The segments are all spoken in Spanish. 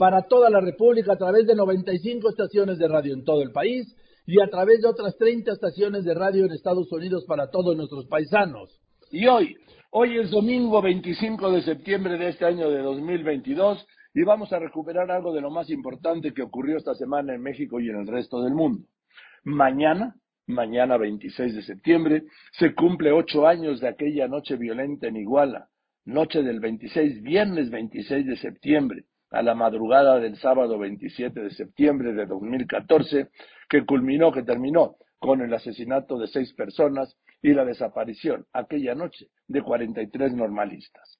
para toda la República, a través de 95 estaciones de radio en todo el país y a través de otras 30 estaciones de radio en Estados Unidos para todos nuestros paisanos. Y hoy, hoy es domingo 25 de septiembre de este año de 2022 y vamos a recuperar algo de lo más importante que ocurrió esta semana en México y en el resto del mundo. Mañana, mañana 26 de septiembre, se cumple ocho años de aquella noche violenta en Iguala, noche del 26, viernes 26 de septiembre, a la madrugada del sábado 27 de septiembre de 2014, que culminó, que terminó con el asesinato de seis personas y la desaparición aquella noche de 43 normalistas.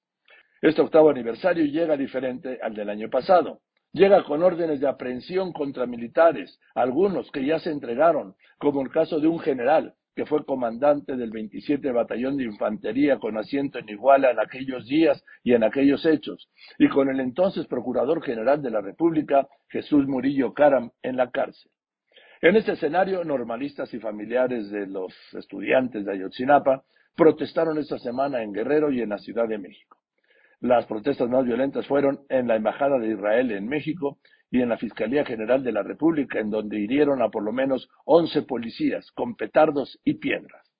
Este octavo aniversario llega diferente al del año pasado. Llega con órdenes de aprehensión contra militares, algunos que ya se entregaron, como el caso de un general que fue comandante del 27 Batallón de Infantería con asiento en Iguala en aquellos días y en aquellos hechos, y con el entonces Procurador General de la República, Jesús Murillo Caram, en la cárcel. En este escenario, normalistas y familiares de los estudiantes de Ayotzinapa protestaron esta semana en Guerrero y en la Ciudad de México. Las protestas más violentas fueron en la Embajada de Israel en México y en la Fiscalía General de la República, en donde hirieron a por lo menos 11 policías con petardos y piedras.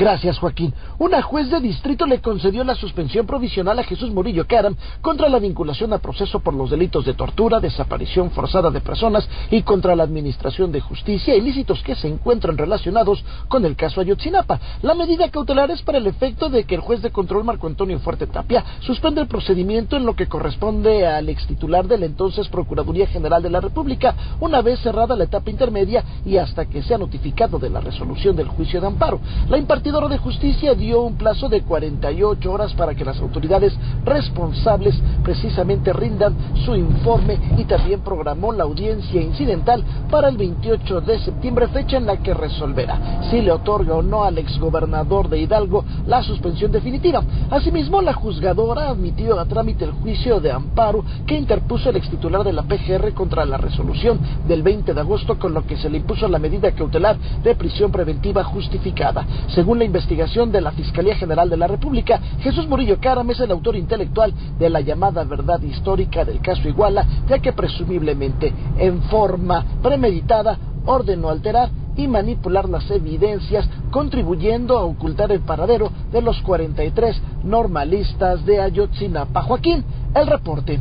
Gracias, Joaquín. Una juez de distrito le concedió la suspensión provisional a Jesús Murillo Caram contra la vinculación a proceso por los delitos de tortura, desaparición forzada de personas y contra la administración de justicia, ilícitos que se encuentran relacionados con el caso Ayotzinapa. La medida cautelar es para el efecto de que el juez de control Marco Antonio Fuerte Tapia suspende el procedimiento en lo que corresponde al extitular de la entonces Procuraduría General de la República, una vez cerrada la etapa intermedia y hasta que sea notificado de la resolución del juicio de amparo. La partidor de justicia dio un plazo de 48 horas para que las autoridades responsables precisamente rindan su informe y también programó la audiencia incidental para el 28 de septiembre, fecha en la que resolverá si le otorga o no al exgobernador de Hidalgo la suspensión definitiva. Asimismo, la juzgadora ha admitido a trámite el juicio de amparo que interpuso el extitular de la PGR contra la resolución del 20 de agosto, con lo que se le impuso la medida cautelar de prisión preventiva justificada. Según según la investigación de la Fiscalía General de la República, Jesús Murillo Caram es el autor intelectual de la llamada verdad histórica del caso Iguala, ya que presumiblemente en forma premeditada ordenó alterar y manipular las evidencias, contribuyendo a ocultar el paradero de los 43 normalistas de Ayotzinapa. Joaquín, el reporte.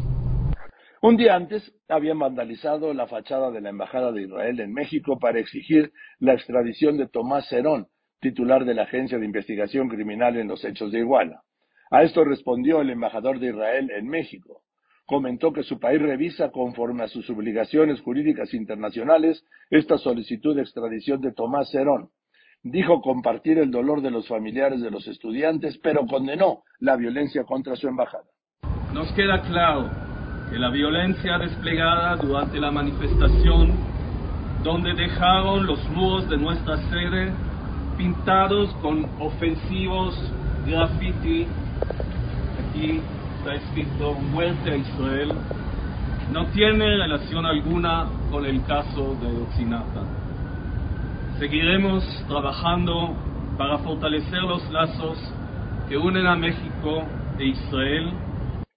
Un día antes habían vandalizado la fachada de la Embajada de Israel en México para exigir la extradición de Tomás Cerón, titular de la Agencia de Investigación Criminal en los hechos de Iguala. A esto respondió el embajador de Israel en México. Comentó que su país revisa conforme a sus obligaciones jurídicas internacionales esta solicitud de extradición de Tomás Cerón. Dijo compartir el dolor de los familiares de los estudiantes, pero condenó la violencia contra su embajada. Nos queda claro que la violencia desplegada durante la manifestación, donde dejaron los muros de nuestra sede pintados con ofensivos graffiti. Aquí está escrito muerte a Israel. No tiene relación alguna con el caso de Otzinapa. Seguiremos trabajando para fortalecer los lazos que unen a México e Israel.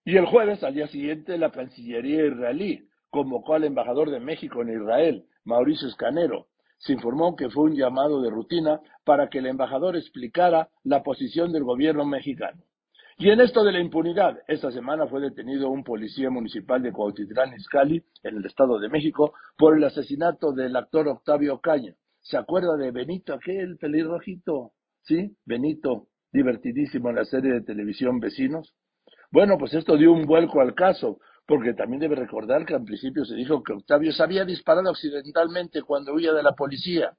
Y el jueves, al día siguiente, la Cancillería israelí convocó al embajador de México en Israel, Mauricio Escanero, se informó que fue un llamado de rutina para que el embajador explicara la posición del gobierno mexicano. Y en esto de la impunidad, esta semana fue detenido un policía municipal de Cuautitlán Izcalli, en el Estado de México, por el asesinato del actor Octavio Caña. ¿Se acuerda de Benito, aquel pelirrojito? ¿Sí? Benito, divertidísimo en la serie de televisión Vecinos. Bueno, pues esto dio un vuelco al caso, porque también debe recordar que al principio se dijo que Octavio se había disparado accidentalmente cuando huía de la policía.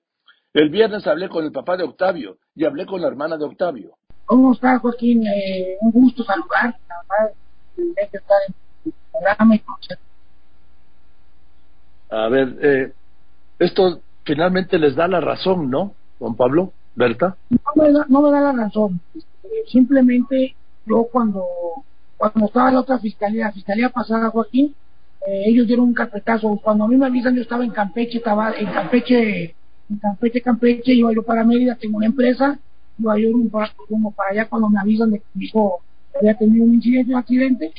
El viernes hablé con el papá de Octavio y hablé con la hermana de Octavio. ¿Cómo está, Joaquín? Eh, un gusto saludar. Ah, A ver, eh, esto finalmente les da la razón, ¿no, Juan Pablo? ¿Berta? No me da, no me da la razón. Simplemente yo cuando, cuando estaba la otra fiscalía, la fiscalía pasada, Joaquín, eh, ellos dieron un carpetazo. Cuando a mí me avisan, yo estaba en Campeche, estaba en Campeche, en Campeche, Campeche, iba yo para Mérida, tengo una empresa, iba yo como para allá cuando me avisan de que mi hijo había tenido un incidente, un accidente.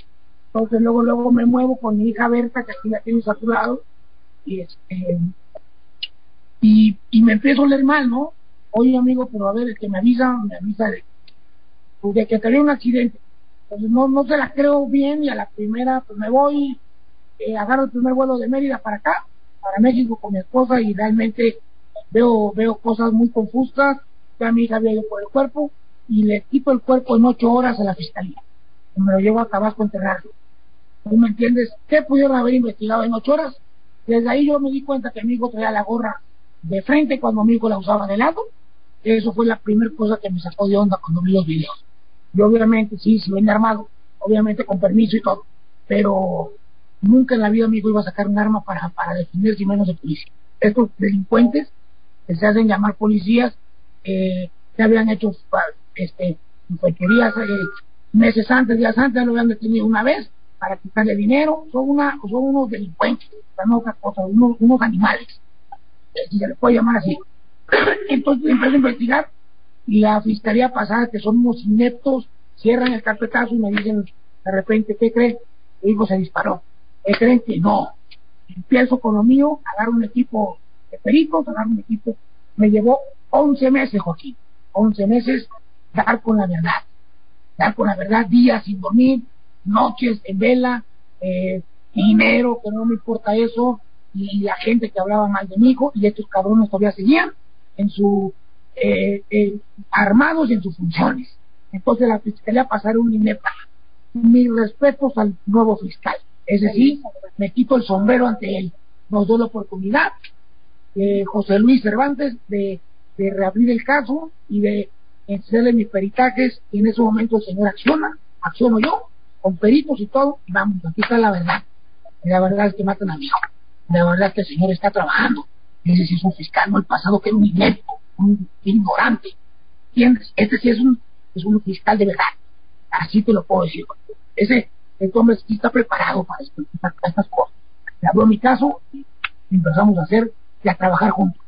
Entonces luego, luego me muevo con mi hija Berta, que aquí la tiene saturado, y este, y, y me empiezo a oler mal, ¿no? Oye, amigo, pero a ver, el que me avisa, me avisa de, de que tenía un accidente. Entonces no, no se la creo bien y a la primera pues me voy, eh, agarro el primer vuelo de Mérida para acá, para México con mi esposa y realmente veo, veo cosas muy confusas, ya mi hija había ido por el cuerpo y le quito el cuerpo en ocho horas a la fiscalía. Y me lo llevo a Tabasco a enterrarlo. ¿Tú me entiendes? ¿Qué pudieron haber investigado en ocho horas? Desde ahí yo me di cuenta que mi hijo traía la gorra de frente cuando mi hijo la usaba de lado eso fue la primera cosa que me sacó de onda cuando vi los videos. Yo obviamente, sí, se ven armado, obviamente con permiso y todo, pero nunca en la vida mi hijo iba a sacar un arma para, para defenderse y menos de policía. Estos delincuentes que se hacen llamar policías, eh, se habían hecho este, fechorías eh, meses antes, días antes, lo habían detenido una vez para quitarle dinero, son, una, son unos delincuentes, no otra cosa, unos, unos animales, si se les puede llamar así. Entonces empecé a investigar y la fiscalía pasada, que son unos ineptos, cierran el carpetazo y me dicen de repente, ¿qué creen? El hijo se disparó. ¿Qué creen que no? Empiezo con lo mío, agarro un equipo de peritos, agarro un equipo. Me llevó 11 meses, Joaquín, 11 meses dar con la verdad. Dar con la verdad, días sin dormir, noches en vela, eh, dinero, que no me importa eso, y la gente que hablaba mal de mi hijo, y estos cabrones todavía seguían en su eh, eh, armados en sus funciones. Entonces la fiscalía pasaron un inepta. Mis respetos al nuevo fiscal. Es decir, me quito el sombrero ante él. Nos dio la oportunidad, eh, José Luis Cervantes, de, reabrir el caso y de hacerle mis peritajes. Y en ese momento el señor acciona, acciono yo, con peritos y todo. Y vamos, aquí está la verdad. La verdad es que matan a mi hijo. La verdad es que el señor está trabajando ese sí es un fiscal, no el pasado que era un inepto, un ignorante. ¿Entiendes? Este sí es un, es un fiscal de verdad. Así te lo puedo decir. Ese, este hombre sí está preparado para, estas cosas. Le habló mi caso y empezamos a hacer y a trabajar juntos.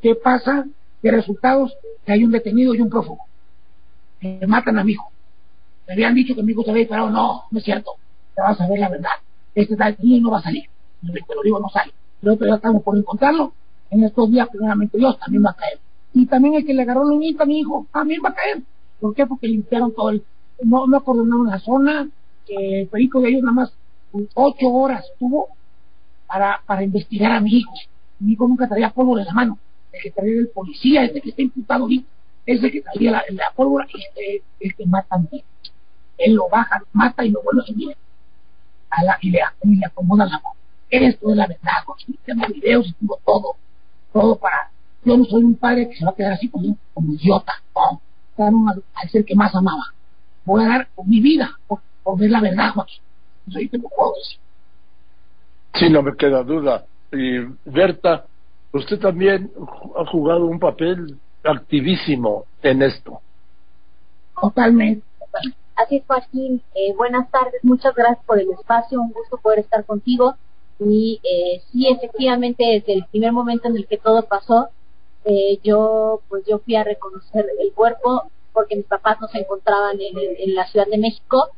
¿Qué pasa? ¿Qué resultados? Que hay un detenido y un prófugo. Me matan a mi hijo. Me habían dicho que mi hijo se había disparado. No, no es cierto. Te vas a ver la verdad. Este tal y no va a salir. Te lo digo, no sale. Pero ya estamos por encontrarlo en estos días, primeramente Dios, también va a caer. Y también el que le agarró la uñita a mi hijo, también va a caer. ¿Por qué? Porque limpiaron todo el, no, no acordonaron la zona, que el perico de ellos nada más ocho horas tuvo para, para investigar a mi hijo. Mi hijo nunca traía pólvora en la mano. El que traía el policía, el que está imputado ahorita, es que traía la, pólvora y este, el que mata mí. Él lo baja, mata y lo vuelve a subir. A la, y, le, y le acomoda la mano. Esto es la verdad, tengo videos y todo todo para... Yo no soy un padre que se va a quedar así como, como idiota, no, dar al ser que más amaba. Voy a dar mi vida por, ver la verdad, Joaquín. Eso ahí te lo puedo decir. Sí, no me queda duda. Y Berta, usted también ha jugado un papel activísimo en esto. Totalmente. Así es, Joaquín. Eh, buenas tardes, muchas gracias por el espacio, un gusto poder estar contigo. Y eh, sí, efectivamente, desde el primer momento en el que todo pasó, eh, yo pues yo fui a reconocer el cuerpo porque mis papás no se encontraban en, la Ciudad de México.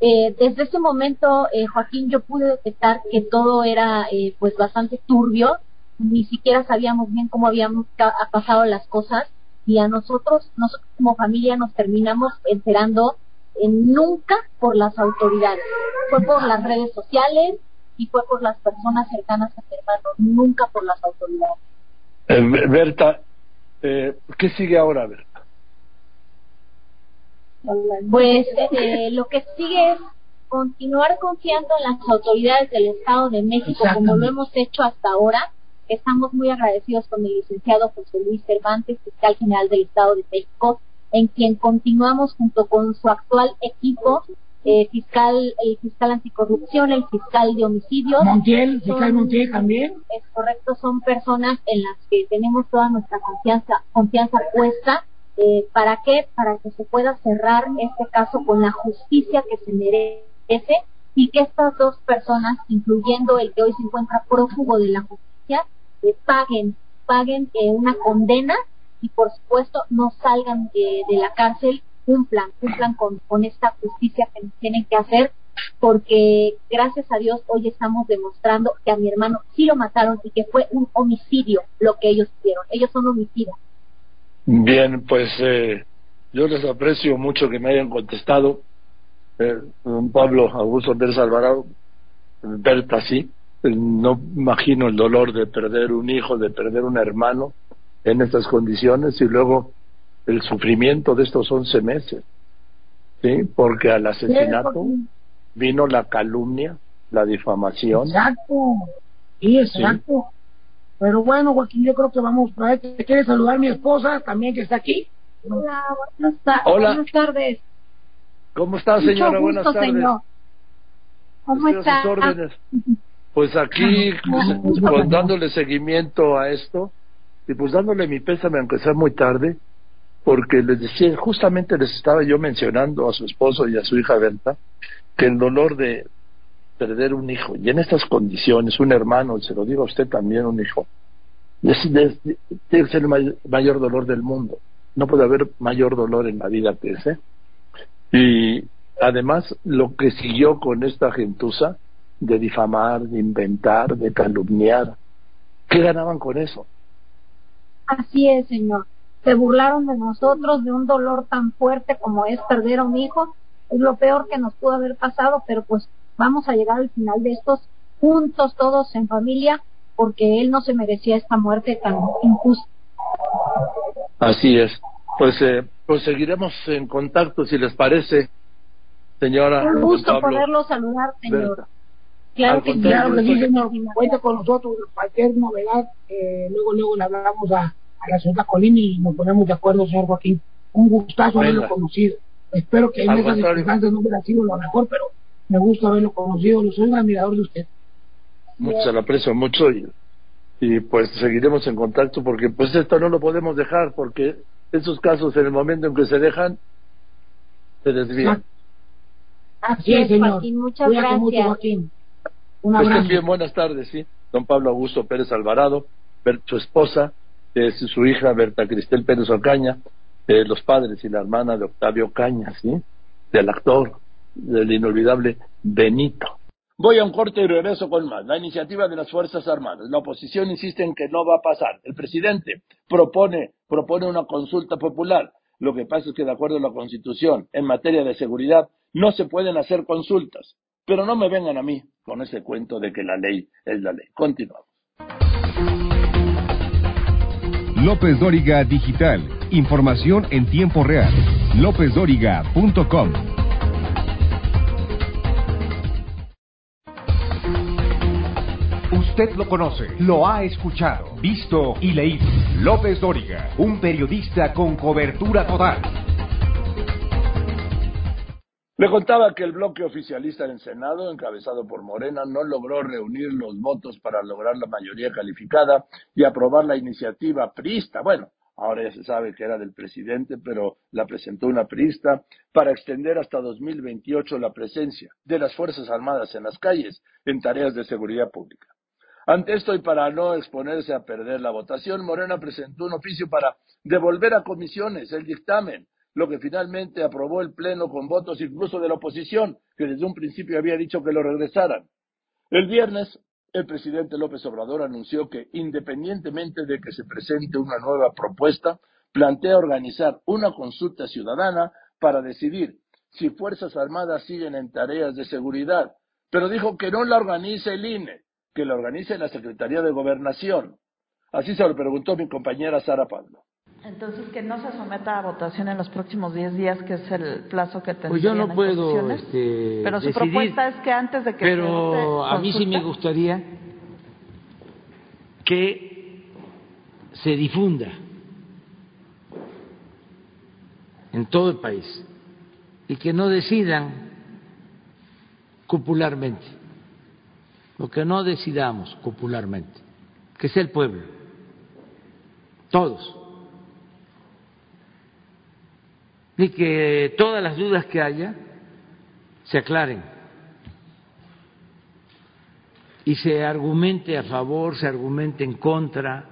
Eh, desde ese momento, eh, Joaquín, yo pude detectar que todo era eh, pues bastante turbio, ni siquiera sabíamos bien cómo habíamos pasado las cosas y a nosotros, nosotros como familia nos terminamos enterando nunca por las autoridades, fue por las redes sociales, y fue por las personas cercanas a mi hermano, nunca por las autoridades. Eh, Berta, eh, ¿qué sigue ahora, Berta? Pues eh, lo que sigue es continuar confiando en las autoridades del Estado de México como lo hemos hecho hasta ahora. Estamos muy agradecidos con el licenciado José Luis Cervantes, fiscal general del Estado de México, en quien continuamos junto con su actual equipo eh, fiscal, el fiscal anticorrupción, el fiscal de homicidios. Montiel, fiscal Montiel también. Es correcto, son personas en las que tenemos toda nuestra confianza, confianza puesta. Eh, ¿Para qué? Para que se pueda cerrar este caso con la justicia que se merece y que estas dos personas, incluyendo el que hoy se encuentra prófugo de la justicia, eh, paguen, paguen eh, una condena y por supuesto no salgan de la cárcel, cumplan, cumplan con, con esta justicia que tienen que hacer, porque gracias a Dios hoy estamos demostrando que a mi hermano sí lo mataron y que fue un homicidio lo que ellos hicieron. Ellos son homicidas. Bien, pues eh, yo les aprecio mucho que me hayan contestado. Eh, don Pablo Augusto Pérez Alvarado, Berta sí, no imagino el dolor de perder un hijo, de perder un hermano en estas condiciones y luego el sufrimiento de estos once meses, ¿sí? Porque al asesinato vino la calumnia, la difamación. Exacto, sí, exacto. Pero bueno, Joaquín, yo creo que vamos a ver, ¿te quiere saludar mi esposa también que está aquí? Hola, buenas, buenas tardes. ¿Cómo está, señora? buenas tardes. Señor. ¿Cómo está? Pues aquí, pues, dándole seguimiento a esto, y pues dándole mi pésame, aunque sea muy tarde, porque les decía, justamente les estaba yo mencionando a su esposo y a su hija Berta, que el dolor de perder un hijo, y en estas condiciones, un hermano, se lo digo a usted también, un hijo, es, que ser el mayor, dolor del mundo. No puede haber mayor dolor en la vida que ese. Y además, lo que siguió con esta gentuza de difamar, de inventar, de calumniar, ¿qué ganaban con eso? Así es, Señor. Se burlaron de nosotros de un dolor tan fuerte como es perder a un hijo. Es lo peor que nos pudo haber pasado, pero pues vamos a llegar al final de estos juntos todos en familia porque él no se merecía esta muerte tan injusta. Así es. Pues, eh, pues seguiremos en contacto si les parece, señora. Un gusto poderlo saludar, señor. Claro que, claro que sí, señor. Cuenta con nosotros cualquier novedad. Eh, luego, luego le hablamos a, a la señora Colín y nos ponemos de acuerdo, señor Joaquín. Un gustazo haberlo conocido. Espero que en esas circunstancias no hubiera sido lo mejor, pero me gusta haberlo conocido. Lo soy un admirador de usted. Mucho, lo aprecio mucho y, y pues seguiremos en contacto porque pues esto no lo podemos dejar porque esos casos en el momento en que se dejan se desvían. Así es, señor. Joaquín, muchas gracias. Mucho, Joaquín. Un abrazo. bien, buenas tardes, sí. Don Pablo Augusto Pérez Alvarado, su esposa, es su hija Berta Cristel Pérez Ocaña, los padres y la hermana de Octavio Caña, ¿sí? Del actor, del inolvidable Benito. Voy a un corte y regreso con más. La iniciativa de las Fuerzas Armadas. La oposición insiste en que no va a pasar. El presidente propone, propone una consulta popular. Lo que pasa es que, de acuerdo a la Constitución, en materia de seguridad, no se pueden hacer consultas. Pero no me vengan a mí con ese cuento de que la ley es la ley. Continuamos. López Dóriga Digital. Información en tiempo real. LópezDóriga.com. Usted lo conoce, lo ha escuchado, visto y leído. López Dóriga, un periodista con cobertura total. Le contaba que el bloque oficialista en el Senado, encabezado por Morena, no logró reunir los votos para lograr la mayoría calificada y aprobar la iniciativa priista. Bueno, ahora ya se sabe que era del presidente, pero la presentó una priista para extender hasta 2028 la presencia de las Fuerzas Armadas en las calles en tareas de seguridad pública. Ante esto y para no exponerse a perder la votación, Morena presentó un oficio para devolver a comisiones el dictamen lo que finalmente aprobó el Pleno con votos incluso de la oposición, que desde un principio había dicho que lo regresaran. El viernes, el presidente López Obrador anunció que, independientemente de que se presente una nueva propuesta, plantea organizar una consulta ciudadana para decidir si Fuerzas Armadas siguen en tareas de seguridad, pero dijo que no la organice el INE, que la organice la Secretaría de Gobernación. Así se lo preguntó mi compañera Sara Pablo. Entonces, que no se someta a votación en los próximos 10 días, que es el plazo que tendría Pues yo no puedo este, Pero su propuesta es que antes de que Pero a mí sí me gustaría que se difunda en todo el país y que no decidan popularmente, lo que no decidamos popularmente, que sea el pueblo, todos. Y que todas las dudas que haya se aclaren y se argumente a favor, se argumente en contra.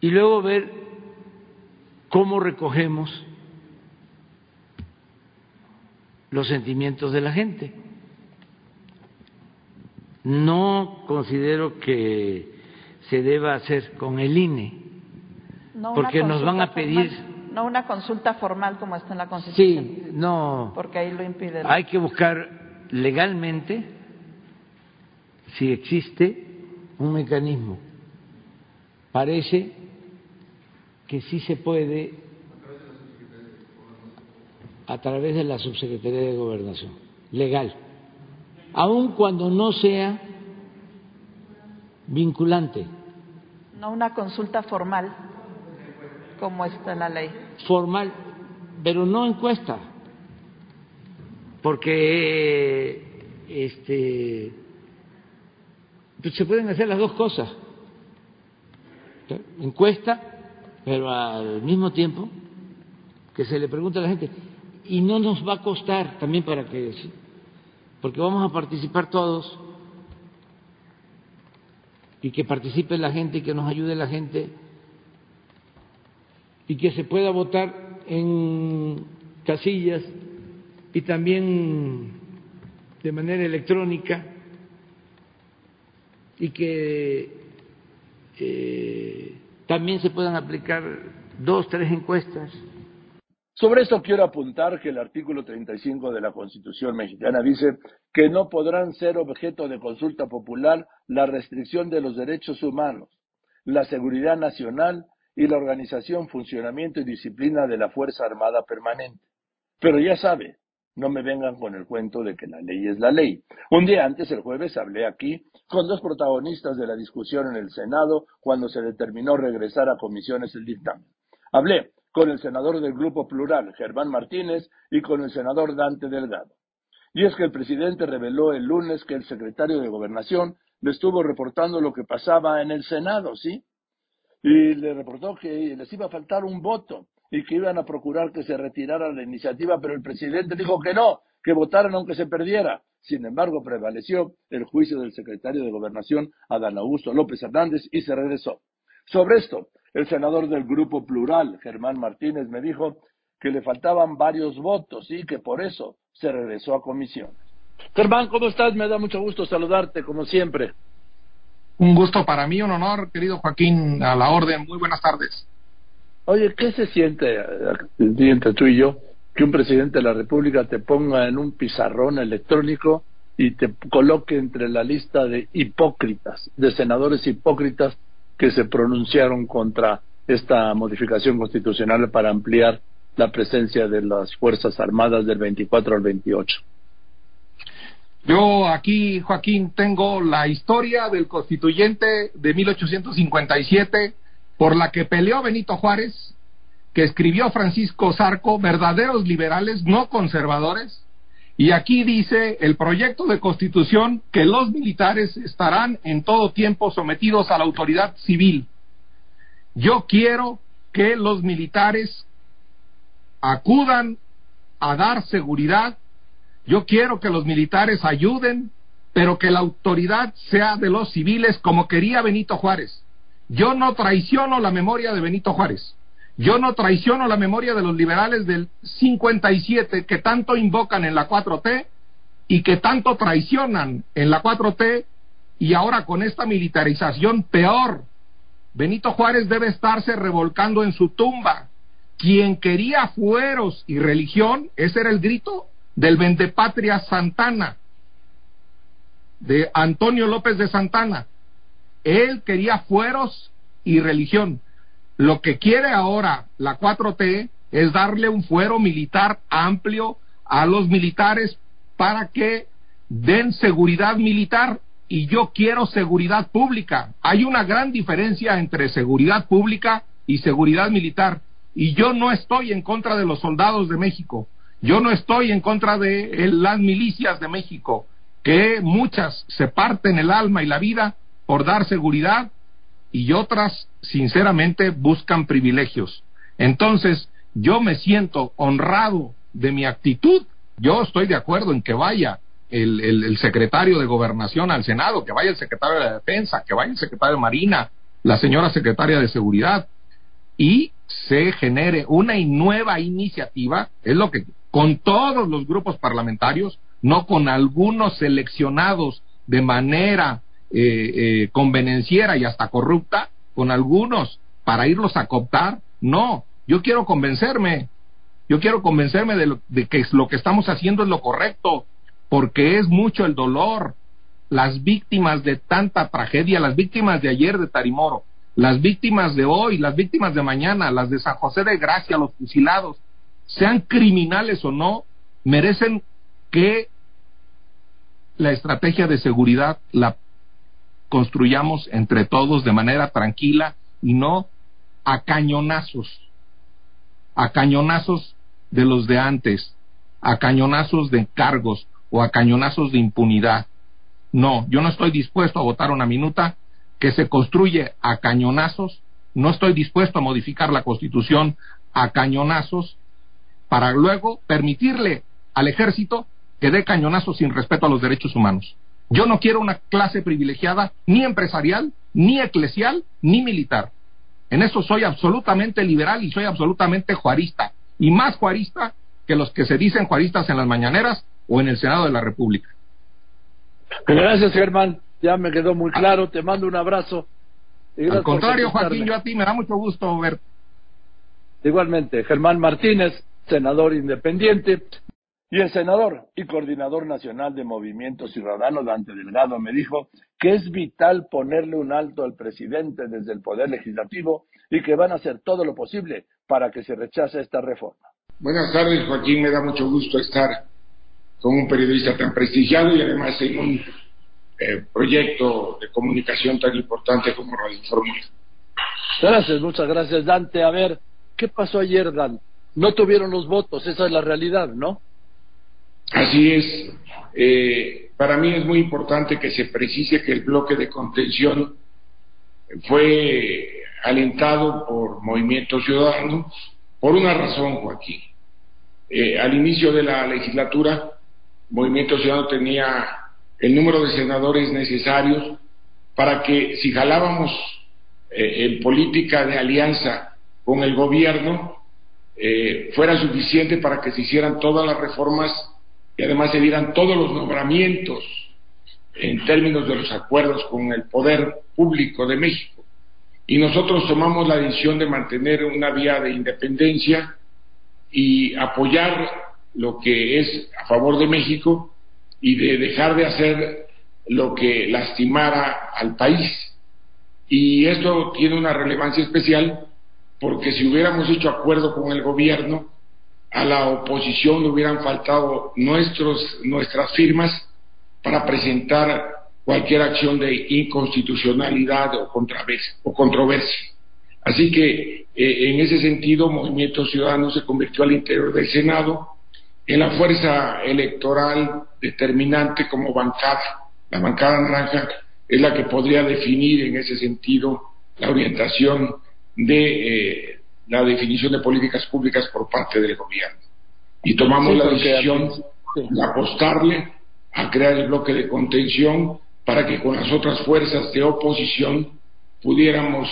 Y luego ver cómo recogemos los sentimientos de la gente. No considero que se deba hacer con el INE, porque nos van a pedir no una consulta formal como está en la Constitución. Sí, no. Porque ahí lo impide. Hay que buscar legalmente si existe un mecanismo. Parece que sí se puede a través de la Subsecretaría de Gobernación, legal, aun cuando no sea vinculante. No una consulta formal como está la ley. Formal, pero no encuesta, porque este, pues se pueden hacer las dos cosas, encuesta, pero al mismo tiempo que se le pregunta a la gente, y no nos va a costar también para que, porque vamos a participar todos, y que participe la gente y que nos ayude la gente y que se pueda votar en casillas y también de manera electrónica y que eh, también se puedan aplicar dos, tres encuestas. Sobre esto quiero apuntar que el artículo 35 de la Constitución mexicana dice que no podrán ser objeto de consulta popular la restricción de los derechos humanos, la seguridad nacional y la organización, funcionamiento y disciplina de la Fuerza Armada Permanente. Pero ya sabe, no me vengan con el cuento de que la ley es la ley. Un día antes, el jueves, hablé aquí con dos protagonistas de la discusión en el Senado cuando se determinó regresar a comisiones el dictamen. Hablé con el senador del Grupo Plural, Germán Martínez, y con el senador Dante Delgado. Y es que el presidente reveló el lunes que el secretario de Gobernación le estuvo reportando lo que pasaba en el Senado, ¿sí? Y le reportó que les iba a faltar un voto y que iban a procurar que se retirara la iniciativa, pero el presidente dijo que no, que votaran aunque se perdiera. Sin embargo, prevaleció el juicio del secretario de Gobernación, Adán Augusto López Hernández, y se regresó. Sobre esto, el senador del Grupo Plural, Germán Martínez, me dijo que le faltaban varios votos y que por eso se regresó a comisión. Germán, ¿cómo estás? Me da mucho gusto saludarte, como siempre. Un gusto para mí, un honor, querido Joaquín, a la orden. Muy buenas tardes. Oye, ¿qué se siente, entre tú y yo, que un presidente de la República te ponga en un pizarrón electrónico y te coloque entre la lista de hipócritas, de senadores hipócritas que se pronunciaron contra esta modificación constitucional para ampliar la presencia de las Fuerzas Armadas del 24 al 28? Yo aquí, Joaquín, tengo la historia del constituyente de 1857 por la que peleó Benito Juárez, que escribió Francisco Zarco, verdaderos liberales, no conservadores, y aquí dice el proyecto de constitución que los militares estarán en todo tiempo sometidos a la autoridad civil. Yo quiero que los militares acudan a dar seguridad yo quiero que los militares ayuden, pero que la autoridad sea de los civiles como quería Benito Juárez. Yo no traiciono la memoria de Benito Juárez. Yo no traiciono la memoria de los liberales del 57 que tanto invocan en la 4T y que tanto traicionan en la 4T y ahora con esta militarización peor. Benito Juárez debe estarse revolcando en su tumba. Quien quería fueros y religión, ese era el grito del Ventepatria Santana, de Antonio López de Santana. Él quería fueros y religión. Lo que quiere ahora la 4T es darle un fuero militar amplio a los militares para que den seguridad militar y yo quiero seguridad pública. Hay una gran diferencia entre seguridad pública y seguridad militar y yo no estoy en contra de los soldados de México. Yo no estoy en contra de las milicias de México, que muchas se parten el alma y la vida por dar seguridad y otras, sinceramente, buscan privilegios. Entonces, yo me siento honrado de mi actitud. Yo estoy de acuerdo en que vaya el, el, secretario de Gobernación al Senado, que vaya el secretario de la Defensa, que vaya el secretario de Marina, la señora secretaria de Seguridad, y se genere una nueva iniciativa, es lo que con todos los grupos parlamentarios, no con algunos seleccionados de manera eh, eh, convenenciera y hasta corrupta, con algunos para irlos a cooptar, no, yo quiero convencerme, yo quiero convencerme de, de que lo que estamos haciendo es lo correcto, porque es mucho el dolor, las víctimas de tanta tragedia, las víctimas de ayer de Tarimoro, las víctimas de hoy, las víctimas de mañana, las de San José de Gracia, los fusilados, sean criminales o no, merecen que la estrategia de seguridad la construyamos entre todos de manera tranquila y no a cañonazos, a cañonazos de los de antes, a cañonazos de cargos o a cañonazos de impunidad. No, yo no estoy dispuesto a votar una minuta que se construye a cañonazos, no estoy dispuesto a modificar la constitución a cañonazos para luego permitirle al ejército que dé cañonazos sin respeto a los derechos humanos. Yo no quiero una clase privilegiada ni empresarial, ni eclesial, ni militar. En eso soy absolutamente liberal y soy absolutamente juarista. Y más juarista que los que se dicen juaristas en las mañaneras o en el Senado de la República. Gracias, Germán. Ya me quedó muy claro. Te mando un abrazo. Al contrario, Joaquín, yo a ti me da mucho gusto ver. Igualmente, Germán Martínez, senador independiente. Y el senador y coordinador nacional de Movimiento Ciudadano, Dante Delgado, me dijo que es vital ponerle un alto al presidente desde el Poder Legislativo y que van a hacer todo lo posible para que se rechace esta reforma. Buenas tardes, Joaquín. Me da mucho gusto estar con un periodista tan prestigiado y además en un eh, proyecto de comunicación tan importante como Radio Fórmula. Gracias, muchas gracias, Dante. A ver, ¿qué pasó ayer, Dan? No tuvieron los votos, esa es la realidad, ¿no? Así es. Eh, para mí es muy importante que se precise que el bloque de contención fue alentado por Movimiento Ciudadano por una razón, Joaquín. Eh, al inicio de la legislatura, Movimiento Ciudadano tenía el número de senadores necesarios para que si jalábamos eh, en política de alianza con el gobierno, eh, fuera suficiente para que se hicieran todas las reformas y además se dieran todos los nombramientos en términos de los acuerdos con el poder público de México. Y nosotros tomamos la decisión de mantener una vía de independencia y apoyar lo que es a favor de México y de dejar de hacer lo que lastimara al país. Y esto tiene una relevancia especial porque si hubiéramos hecho acuerdo con el gobierno, a la oposición le hubieran faltado nuestros, nuestras firmas para presentar cualquier acción de inconstitucionalidad o, controversia. Así que eh, en ese sentido, Movimiento Ciudadano se convirtió al interior del Senado en la fuerza electoral determinante como bancada. La bancada naranja es la que podría definir en ese sentido la orientación de eh, la definición de políticas públicas por parte del gobierno. Y tomamos la decisión de apostarle a crear el bloque de contención para que con las otras fuerzas de oposición pudiéramos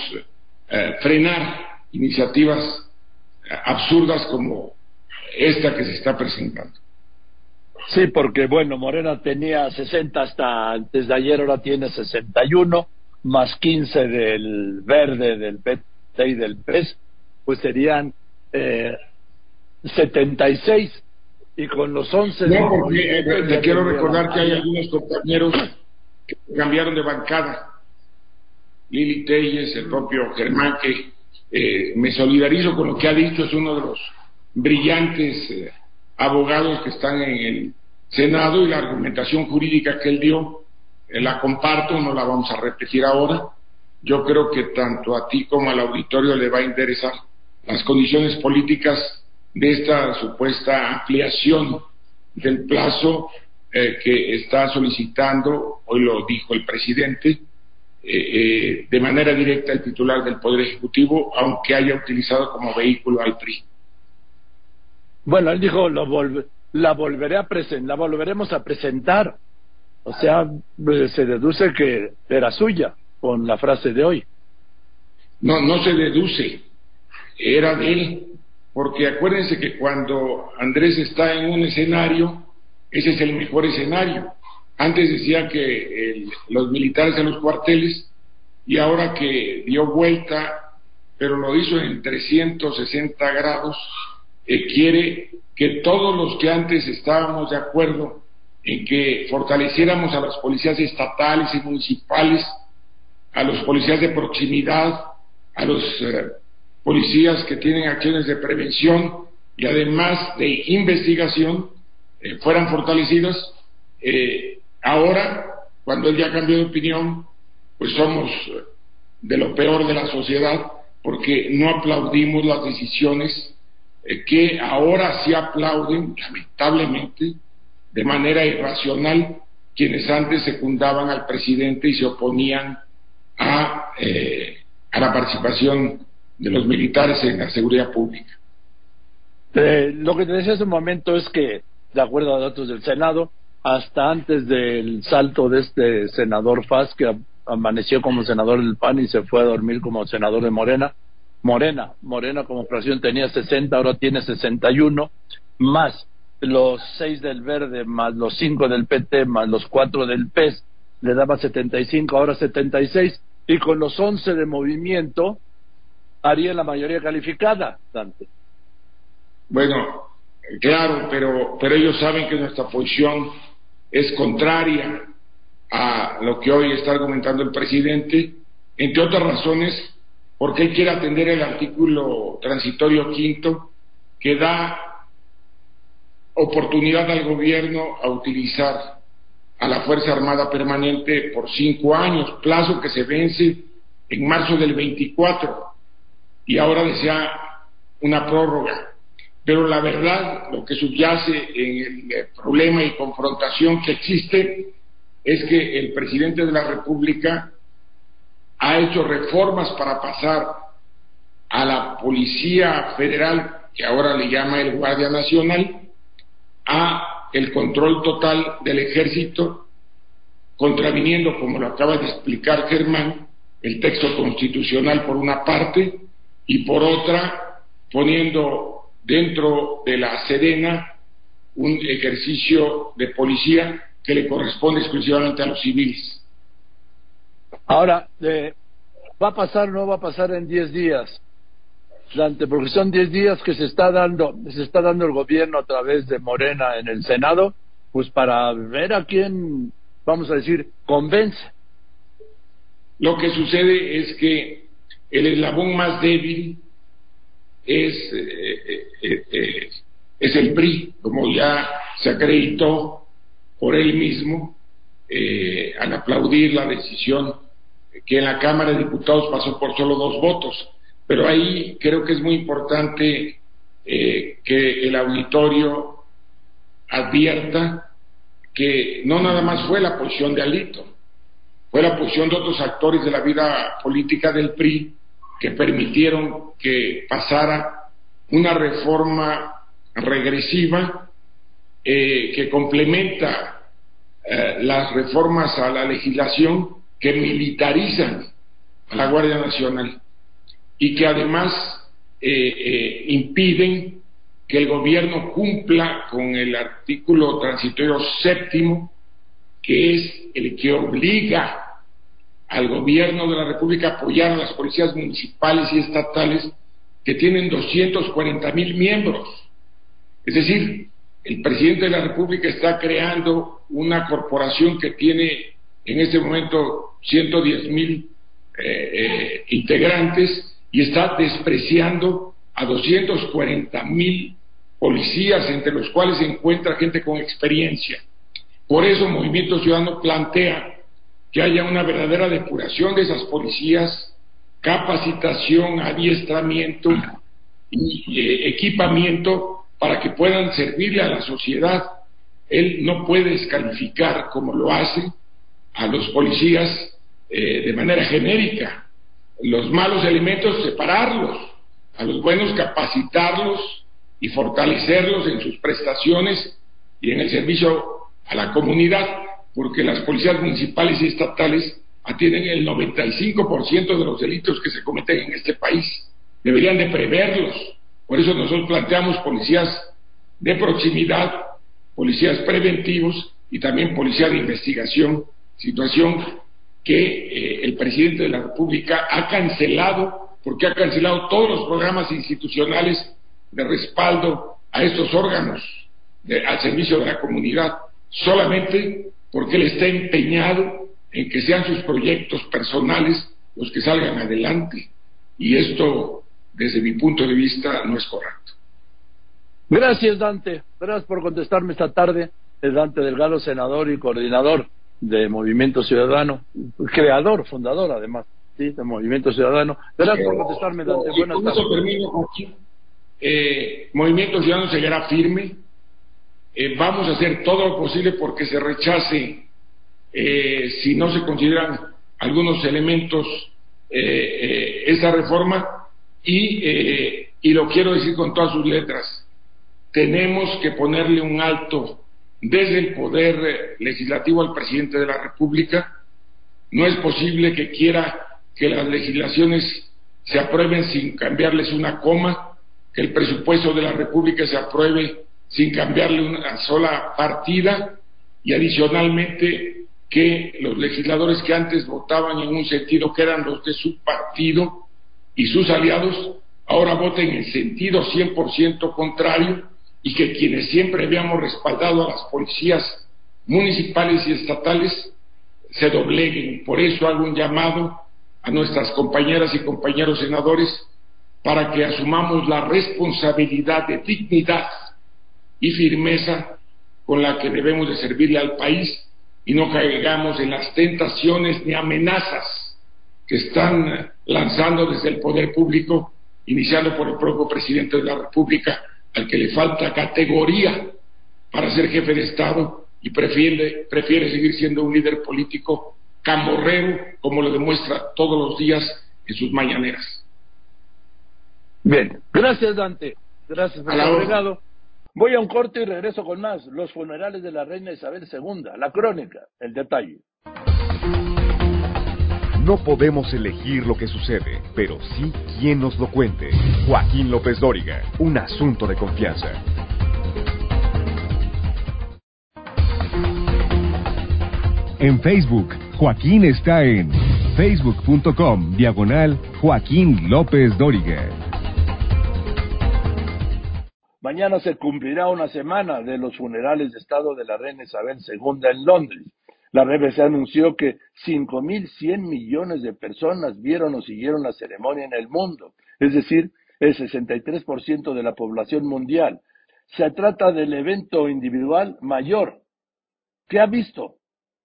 eh, frenar iniciativas eh, absurdas como esta que se está presentando. Sí, porque bueno, Morena tenía 60 hasta antes de ayer, ahora tiene 61, más 15 del verde, del PT y del PES, pues serían eh, 76. Y con los 11... No, porque eh, quiero recordar que hay algunos compañeros que cambiaron de bancada. Lili Telles, el propio Germán, que eh, me solidarizo con lo que ha dicho, es uno de los brillantes eh, abogados que están en el Senado y la argumentación jurídica que él dio, eh, la comparto, no la vamos a repetir ahora. Yo creo que tanto a ti como al auditorio le va a interesar las condiciones políticas de esta supuesta ampliación del plazo eh, que está solicitando, hoy lo dijo el presidente, eh, eh, de manera directa el titular del Poder Ejecutivo, aunque haya utilizado como vehículo al PRI. Bueno, él dijo, lo la, volveré a la volveremos a presentar. O sea, se deduce que era suya con la frase de hoy. No, no se deduce, era de él, porque acuérdense que cuando Andrés está en un escenario, ese es el mejor escenario. Antes decía que los militares en los cuarteles y ahora que dio vuelta, pero lo hizo en 360 grados, eh, quiere que todos los que antes estábamos de acuerdo en que fortaleciéramos a las policías estatales y municipales, a los policías de proximidad, a los eh, policías que tienen acciones de prevención y además de investigación, eh, fueran fortalecidos. Eh, ahora, cuando él ya cambió de opinión, pues somos de lo peor de la sociedad porque no aplaudimos las decisiones que ahora sí aplauden, lamentablemente, de manera irracional, quienes antes secundaban al presidente y se oponían a, eh, a la participación de los militares en la seguridad pública. Eh, lo que te decía hace un momento es que, de acuerdo a datos del Senado, hasta antes del salto de este senador Faz, que amaneció como senador del PAN y se fue a dormir como senador de Morena, Morena, Morena como fracción tenía 60, ahora tiene 61, más los seis del Verde, más los cinco del PT, más los cuatro del PES, le daba 75, ahora 76, y con los 11 de movimiento haría la mayoría calificada, Dante. Bueno, claro, pero, pero ellos saben que nuestra posición es contraria a lo que hoy está argumentando el presidente, entre otras razones, porque él quiere atender el artículo transitorio quinto que da oportunidad al gobierno a utilizar a la Fuerza Armada Permanente por cinco años, plazo que se vence en marzo del 24 y ahora desea una prórroga. Pero la verdad, lo que subyace en el problema y confrontación que existe es que el presidente de la República ha hecho reformas para pasar a la Policía Federal, que ahora le llama el Guardia Nacional, a el control total del ejército, contraviniendo, como lo acaba de explicar Germán, el texto constitucional por una parte y por otra poniendo dentro de la Serena un ejercicio de policía que le corresponde exclusivamente a los civiles. Ahora, eh, ¿va a pasar no va a pasar en 10 días? Porque son 10 días que se está dando, se está dando el gobierno a través de Morena en el Senado, pues para ver a quién, vamos a decir, convence. Lo que sucede es que el eslabón más débil es, eh, eh, es el PRI, como ya se acreditó por él mismo al aplaudir la decisión que en la Cámara de Diputados pasó por solo dos votos. Pero ahí creo que es muy importante eh, que el auditorio advierta que no nada más fue la posición de Alito, fue la posición de otros actores de la vida política del PRI que permitieron que pasara una reforma regresiva eh, que complementa eh, las reformas a la legislación que militarizan a la Guardia Nacional y que además eh, eh, impiden que el gobierno cumpla con el artículo transitorio séptimo, que es el que obliga al gobierno de la República a apoyar a las policías municipales y estatales que tienen 240 mil miembros. Es decir, el presidente de la República está creando una corporación que tiene en este momento 110 mil eh, integrantes y está despreciando a 240 mil policías, entre los cuales se encuentra gente con experiencia. Por eso Movimiento Ciudadano plantea que haya una verdadera depuración de esas policías, capacitación, adiestramiento y eh, equipamiento para que puedan servirle a la sociedad. Él no puede descalificar, como lo hace, a los policías eh, de manera genérica. Los malos elementos, separarlos, a los buenos, capacitarlos y fortalecerlos en sus prestaciones y en el servicio a la comunidad, porque las policías municipales y estatales atienden el 95% de los delitos que se cometen en este país. Deberían de preverlos. Por eso nosotros planteamos policías de proximidad, policías preventivos y también policía de investigación, situación que eh, el presidente de la República ha cancelado, porque ha cancelado todos los programas institucionales de respaldo a estos órganos al servicio de la comunidad, solamente porque él está empeñado en que sean sus proyectos personales los que salgan adelante. Y esto, desde mi punto de vista, no es correcto. Gracias, Dante. Gracias por contestarme esta tarde. Es Dante Delgado, senador y coordinador de Movimiento Ciudadano, creador, fundador además, ¿sí? de Movimiento Ciudadano. Gracias por contestarme, Dante. Buenas tardes. Eh, Movimiento Ciudadano seguirá firme. Eh, vamos a hacer todo lo posible porque se rechace eh, si no se consideran algunos elementos eh, eh, esa reforma y, y lo quiero decir con todas sus letras, tenemos que ponerle un alto desde el poder legislativo al presidente de la República. No es posible que quiera que las legislaciones se aprueben sin cambiarles una coma, que el presupuesto de la República se apruebe sin cambiarle una sola partida y adicionalmente que los legisladores que antes votaban en un sentido que eran los de su partido y sus aliados, ahora voten en sentido 100% contrario y que quienes siempre habíamos respaldado a las policías municipales y estatales se dobleguen. Por eso hago un llamado a nuestras compañeras y compañeros senadores para que asumamos la responsabilidad de dignidad y firmeza con la que debemos de servirle al país y no caigamos en las tentaciones ni amenazas que están lanzando desde el poder público, iniciando por el propio presidente de la República, al que le falta categoría para ser jefe de Estado y prefiere, prefiere seguir siendo un líder político camorrero, como lo demuestra todos los días en sus mañaneras. Bien, gracias Dante, gracias por agregado. Voy a un corte y regreso con más. Los funerales de la reina Isabel II, la crónica, el detalle. No podemos elegir lo que sucede, pero sí quién nos lo cuente. Joaquín López Dóriga, un asunto de confianza. En Facebook, Joaquín está en facebook.com diagonal Joaquín López Dóriga. Mañana se cumplirá una semana de los funerales de Estado de la reina Isabel II en Londres. La BBC anunció que 5.100 millones de personas vieron o siguieron la ceremonia en el mundo, es decir, el 63% de la población mundial. Se trata del evento individual mayor que ha visto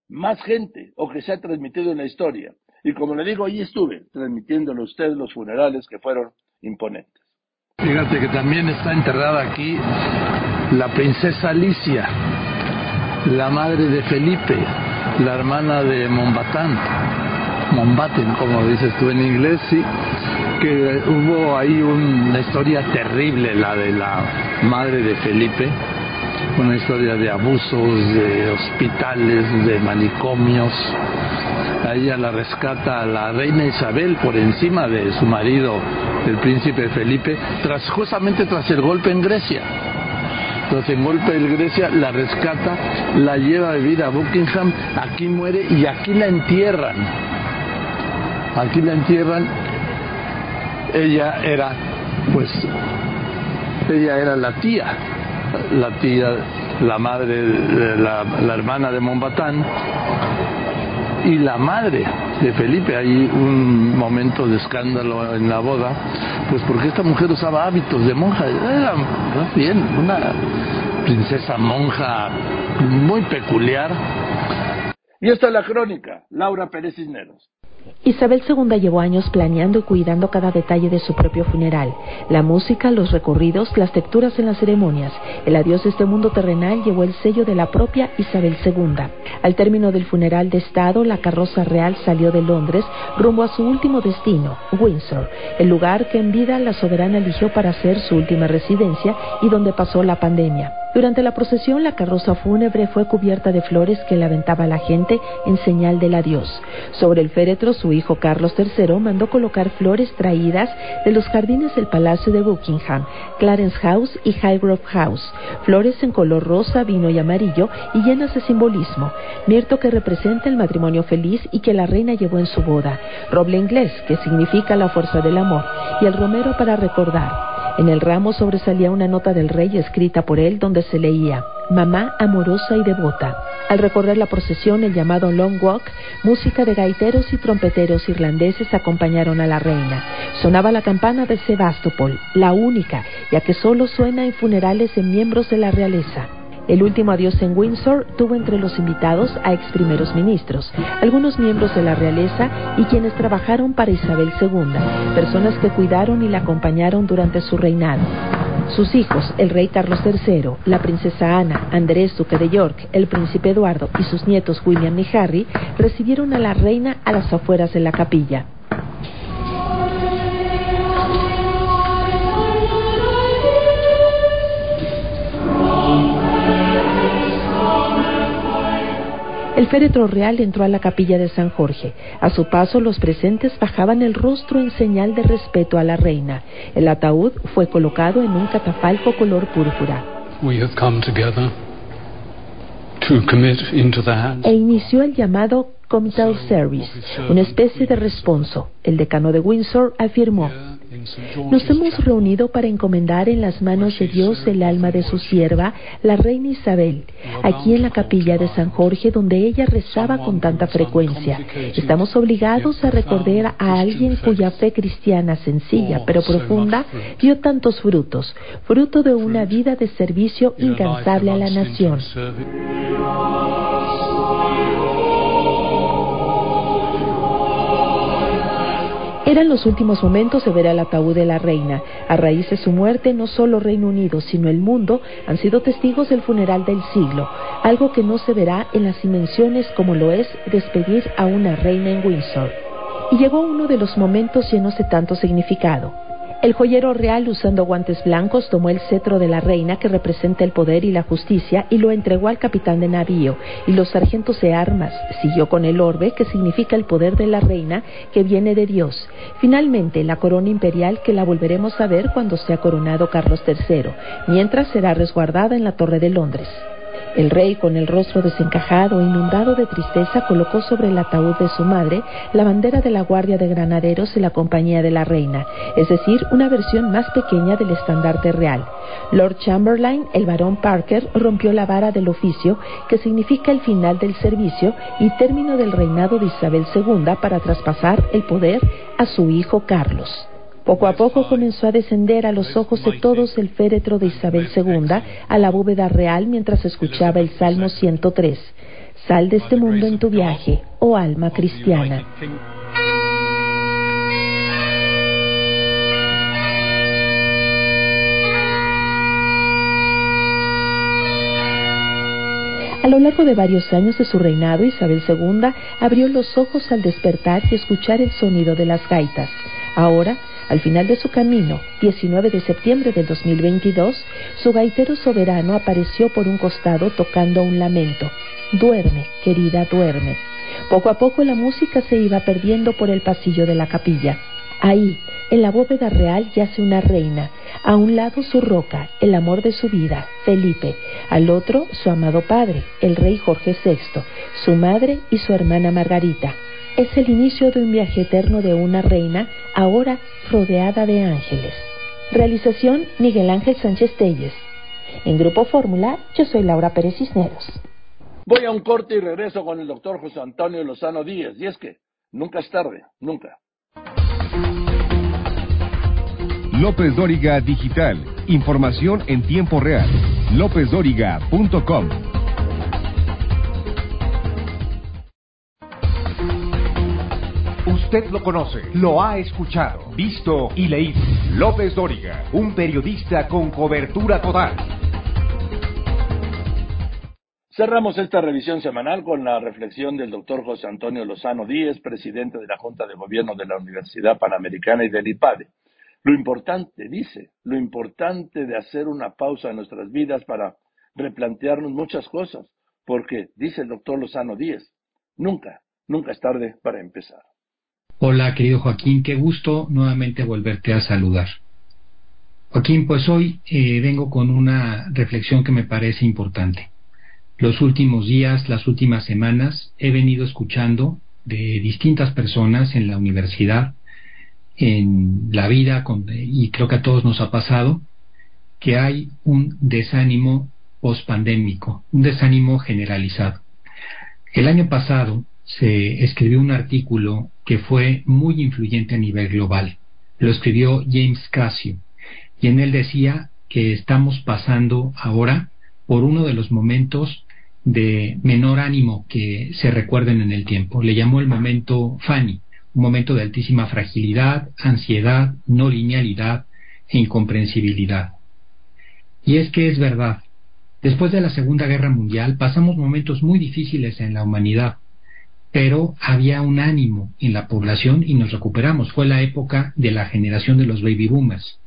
más gente o que se ha transmitido en la historia. Y como le digo, ahí estuve transmitiéndole a usted los funerales que fueron imponentes. Fíjate que también está enterrada aquí la princesa Alicia, la madre de Felipe, la hermana de Mombatán, Mombaten, como dices tú en inglés, sí, que hubo ahí una historia terrible, la de la madre de Felipe, una historia de abusos, de hospitales, de manicomios. A ella la rescata la reina Isabel por encima de su marido, el príncipe Felipe, tras justamente tras el golpe en Grecia. Tras el golpe en Grecia la rescata, la lleva a vivir a Buckingham, aquí muere y aquí la entierran. Aquí la entierran. Ella era, pues, ella era la tía la tía, la madre, la, la hermana de Mombatán y la madre de Felipe. Hay un momento de escándalo en la boda, pues porque esta mujer usaba hábitos de monja. Era bien una princesa monja muy peculiar. Y esta es la crónica, Laura Pérez Cisneros. Isabel II llevó años planeando y cuidando cada detalle de su propio funeral. La música, los recorridos, las texturas en las ceremonias. El adiós de este mundo terrenal llevó el sello de la propia Isabel II. Al término del funeral de Estado, la carroza real salió de Londres rumbo a su último destino, Windsor, el lugar que en vida la soberana eligió para ser su última residencia y donde pasó la pandemia. Durante la procesión, la carroza fúnebre fue cubierta de flores que le aventaba la gente en señal del adiós. Sobre el féretro, su hijo Carlos III mandó colocar flores traídas de los jardines del Palacio de Buckingham, Clarence House y Highgrove House, flores en color rosa, vino y amarillo y llenas de simbolismo, mirto que representa el matrimonio feliz y que la reina llevó en su boda, roble inglés, que significa la fuerza del amor, y el romero para recordar. En el ramo sobresalía una nota del rey escrita por él donde se leía Mamá amorosa y devota. Al recorrer la procesión, el llamado Long Walk, música de gaiteros y trompeteros irlandeses acompañaron a la reina. Sonaba la campana de Sebastopol, la única, ya que solo suena en funerales de miembros de la realeza. El último adiós en Windsor tuvo entre los invitados a ex primeros ministros, algunos miembros de la realeza y quienes trabajaron para Isabel II, personas que cuidaron y la acompañaron durante su reinado. Sus hijos, el rey Carlos III, la princesa Ana, Andrés, duque de York, el príncipe Eduardo y sus nietos William y Harry recibieron a la reina a las afueras de la capilla. El féretro real entró a la capilla de San Jorge. A su paso, los presentes bajaban el rostro en señal de respeto a la reina. El ataúd fue colocado en un catafalco color púrpura. E inició el llamado Comital Service, una especie de responso. El decano de Windsor afirmó, nos hemos reunido para encomendar en las manos de Dios el alma de su sierva, la reina Isabel, aquí en la capilla de San Jorge donde ella rezaba con tanta frecuencia. Estamos obligados a recordar a alguien cuya fe cristiana sencilla pero profunda dio tantos frutos, fruto de una vida de servicio incansable a la nación. Eran los últimos momentos de ver al ataúd de la reina. A raíz de su muerte, no solo Reino Unido, sino el mundo han sido testigos del funeral del siglo, algo que no se verá en las dimensiones como lo es despedir a una reina en Windsor. Y llegó uno de los momentos llenos de tanto significado. El joyero real, usando guantes blancos, tomó el cetro de la reina, que representa el poder y la justicia, y lo entregó al capitán de navío, y los sargentos de armas. Siguió con el orbe, que significa el poder de la reina, que viene de Dios. Finalmente, la corona imperial, que la volveremos a ver cuando sea coronado Carlos III, mientras será resguardada en la Torre de Londres. El rey, con el rostro desencajado, inundado de tristeza, colocó sobre el ataúd de su madre la bandera de la Guardia de Granaderos y la Compañía de la Reina, es decir, una versión más pequeña del estandarte real. Lord Chamberlain, el barón Parker, rompió la vara del oficio, que significa el final del servicio y término del reinado de Isabel II para traspasar el poder a su hijo Carlos. Poco a poco comenzó a descender a los ojos de todos el féretro de Isabel II a la bóveda real mientras escuchaba el Salmo 103. Sal de este mundo en tu viaje, oh alma cristiana. A lo largo de varios años de su reinado, Isabel II abrió los ojos al despertar y escuchar el sonido de las gaitas. Ahora al final de su camino, 19 de septiembre del 2022, su gaitero soberano apareció por un costado tocando un lamento. Duerme, querida, duerme. Poco a poco la música se iba perdiendo por el pasillo de la capilla. Ahí, en la bóveda real, yace una reina. A un lado su roca, el amor de su vida, Felipe. Al otro, su amado padre, el rey Jorge VI, su madre y su hermana Margarita es el inicio de un viaje eterno de una reina, ahora rodeada de ángeles. Realización Miguel Ángel Sánchez Telles. En Grupo Fórmula, yo soy Laura Pérez Cisneros. Voy a un corte y regreso con el doctor José Antonio Lozano Díez. Y es que nunca es tarde, nunca. López Dóriga Digital. Información en tiempo real. LópezDóriga.com. Usted lo conoce, lo ha escuchado, visto y leído. López Dóriga, un periodista con cobertura total. Cerramos esta revisión semanal con la reflexión del doctor José Antonio Lozano Díez, presidente de la Junta de Gobierno de la Universidad Panamericana y del IPADE. Lo importante, dice, lo importante de hacer una pausa en nuestras vidas para replantearnos muchas cosas, porque, dice el doctor Lozano Díez, nunca, nunca es tarde para empezar. Hola, querido Joaquín, qué gusto nuevamente volverte a saludar. Joaquín, pues hoy eh, vengo con una reflexión que me parece importante. Los últimos días, las últimas semanas, he venido escuchando de distintas personas en la universidad, en la vida, y creo que a todos nos ha pasado, que hay un desánimo pospandémico, un desánimo generalizado. El año pasado se escribió un artículo que fue muy influyente a nivel global. Lo escribió James Casio y en él decía que estamos pasando ahora por uno de los momentos de menor ánimo que se recuerden en el tiempo. Le llamó el momento Fanny, un momento de altísima fragilidad, ansiedad, no linealidad e incomprensibilidad. Y es que es verdad, después de la Segunda Guerra Mundial pasamos momentos muy difíciles en la humanidad, pero había un ánimo en la población y nos recuperamos. Fue la época de la generación de los baby boomers.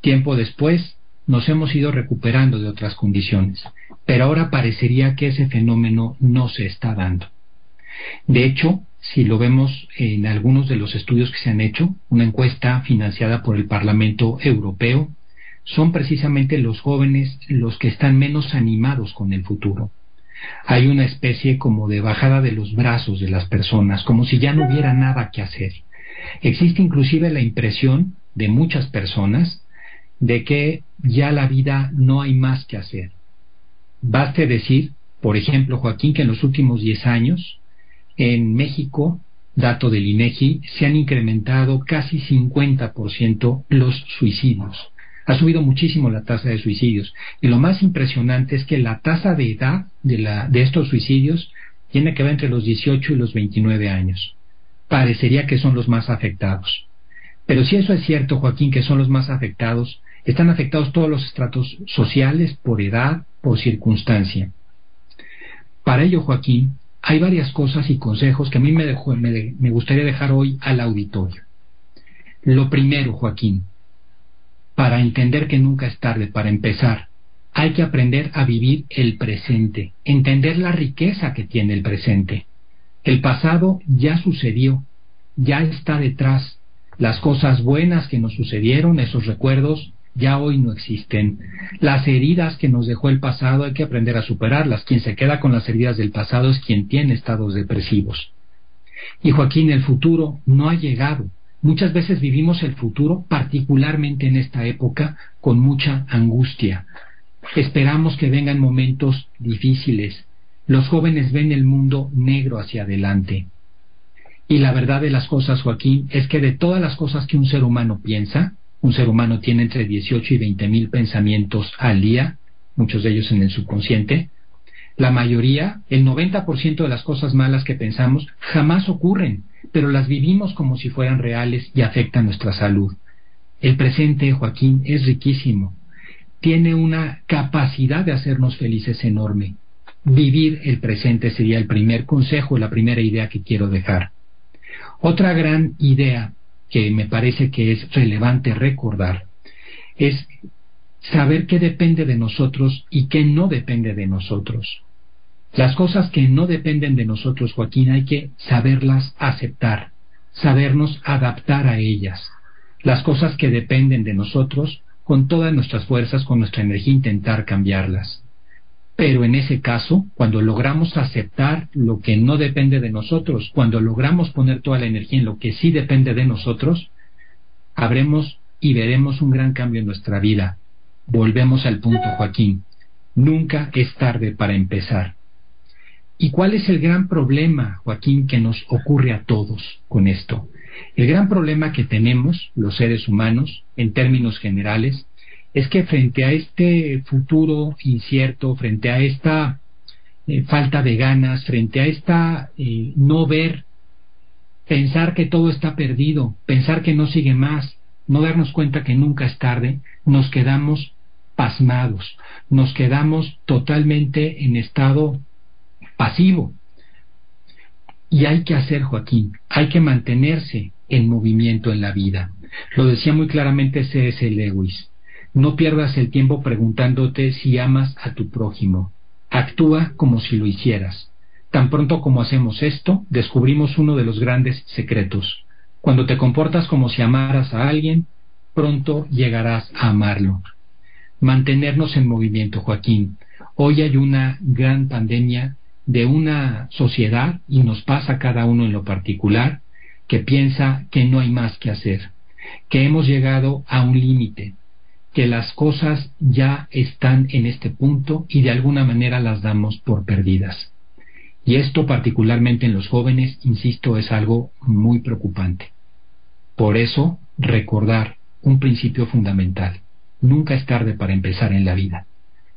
Tiempo después nos hemos ido recuperando de otras condiciones, pero ahora parecería que ese fenómeno no se está dando. De hecho, si lo vemos en algunos de los estudios que se han hecho, una encuesta financiada por el Parlamento Europeo, son precisamente los jóvenes los que están menos animados con el futuro hay una especie como de bajada de los brazos de las personas, como si ya no hubiera nada que hacer. Existe inclusive la impresión de muchas personas de que ya la vida no hay más que hacer. Baste decir, por ejemplo, Joaquín, que en los últimos 10 años en México, dato del INEGI, se han incrementado casi 50% los suicidios ha subido muchísimo la tasa de suicidios. Y lo más impresionante es que la tasa de edad de, estos suicidios tiene que ver entre los 18 y los 29 años. Parecería que son los más afectados. Pero si eso es cierto, Joaquín, que son los más afectados, están afectados todos los estratos sociales, por edad, por circunstancia. Para ello, Joaquín, hay varias cosas y consejos que a mí me gustaría dejar hoy al auditorio. Lo primero, Joaquín, para entender que nunca es tarde para empezar. Hay que aprender a vivir el presente, entender la riqueza que tiene el presente. El pasado ya sucedió, ya está detrás. Las cosas buenas que nos sucedieron, esos recuerdos, ya hoy no existen. Las heridas que nos dejó el pasado hay que aprender a superarlas. Quien se queda con las heridas del pasado es quien tiene estados depresivos. Y Joaquín, el futuro no ha llegado. Muchas veces vivimos el futuro, particularmente en esta época, con mucha angustia. Esperamos que vengan momentos difíciles. Los jóvenes ven el mundo negro hacia adelante. Y la verdad de las cosas, Joaquín, es que de todas las cosas que un ser humano piensa, un ser humano tiene entre 18 y 20 mil pensamientos al día, muchos de ellos en el subconsciente, la mayoría, el 90% de las cosas malas que pensamos jamás ocurren pero las vivimos como si fueran reales y afectan nuestra salud. El presente, Joaquín, es riquísimo. Tiene una capacidad de hacernos felices enorme. Vivir el presente sería el primer consejo, la primera idea que quiero dejar. Otra gran idea que me parece que es relevante recordar es saber qué depende de nosotros y qué no depende de nosotros. Las cosas que no dependen de nosotros, Joaquín, hay que saberlas aceptar, sabernos adaptar a ellas. Las cosas que dependen de nosotros, con todas nuestras fuerzas, con nuestra energía, intentar cambiarlas. Pero en ese caso, cuando logramos aceptar lo que no depende de nosotros, cuando logramos poner toda la energía en lo que sí depende de nosotros, habremos y veremos un gran cambio en nuestra vida. Volvemos al punto, Joaquín. Nunca es tarde para empezar. ¿Y cuál es el gran problema, Joaquín, que nos ocurre a todos con esto? El gran problema que tenemos los seres humanos, en términos generales, es que frente a este futuro incierto, frente a esta eh, falta de ganas, frente a esta eh, no ver pensar que todo está perdido, pensar que no sigue más, no darnos cuenta que nunca es tarde, nos quedamos pasmados, nos quedamos totalmente en estado pasivo. Y hay que hacer, Joaquín, hay que mantenerse en movimiento en la vida. Lo decía muy claramente C.S. Lewis. No pierdas el tiempo preguntándote si amas a tu prójimo. Actúa como si lo hicieras. Tan pronto como hacemos esto, descubrimos uno de los grandes secretos. Cuando te comportas como si amaras a alguien, pronto llegarás a amarlo. Mantenernos en movimiento, Joaquín. Hoy hay una gran pandemia de una sociedad, y nos pasa cada uno en lo particular, que piensa que no hay más que hacer, que hemos llegado a un límite, que las cosas ya están en este punto y de alguna manera las damos por perdidas. Y esto particularmente en los jóvenes, insisto, es algo muy preocupante. Por eso, recordar un principio fundamental. Nunca es tarde para empezar en la vida.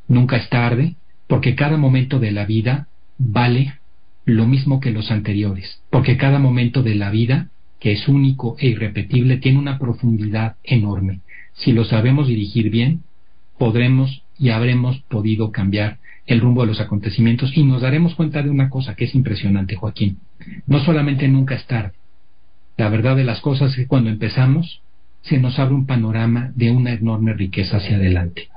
Nunca es tarde porque cada momento de la vida vale lo mismo que los anteriores, porque cada momento de la vida, que es único e irrepetible, tiene una profundidad enorme. Si lo sabemos dirigir bien, podremos y habremos podido cambiar el rumbo de los acontecimientos y nos daremos cuenta de una cosa que es impresionante, Joaquín. No solamente nunca es tarde. La verdad de las cosas es que cuando empezamos se nos abre un panorama de una enorme riqueza hacia adelante.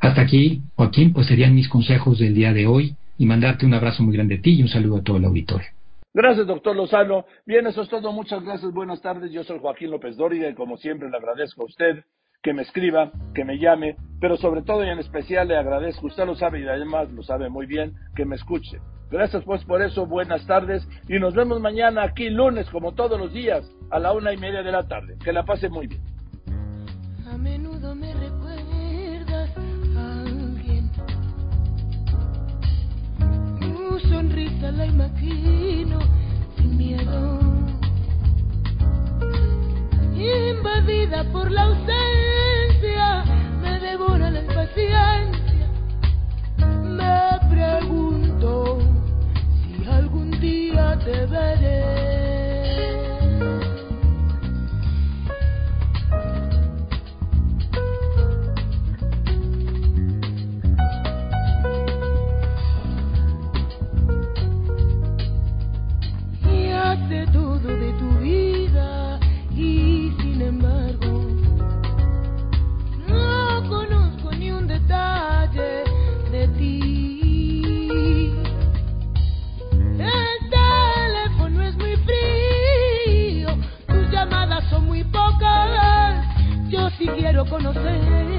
Hasta aquí, Joaquín, pues serían mis consejos del día de hoy y mandarte un abrazo muy grande a ti y un saludo a todo el auditorio. Gracias, doctor Lozano. Bien, eso es todo. Muchas gracias. Buenas tardes. Yo soy Joaquín López Dóriga y como siempre le agradezco a usted que me escriba, que me llame, pero sobre todo y en especial le agradezco, usted lo sabe y además lo sabe muy bien, que me escuche. Gracias pues por eso, buenas tardes y nos vemos mañana aquí lunes como todos los días a la una y media de la tarde. Que la pase muy bien. sonrisa la imagino sin miedo, invadida por la ausencia, me devora la impaciencia, me pregunto si algún día te veré. conocer.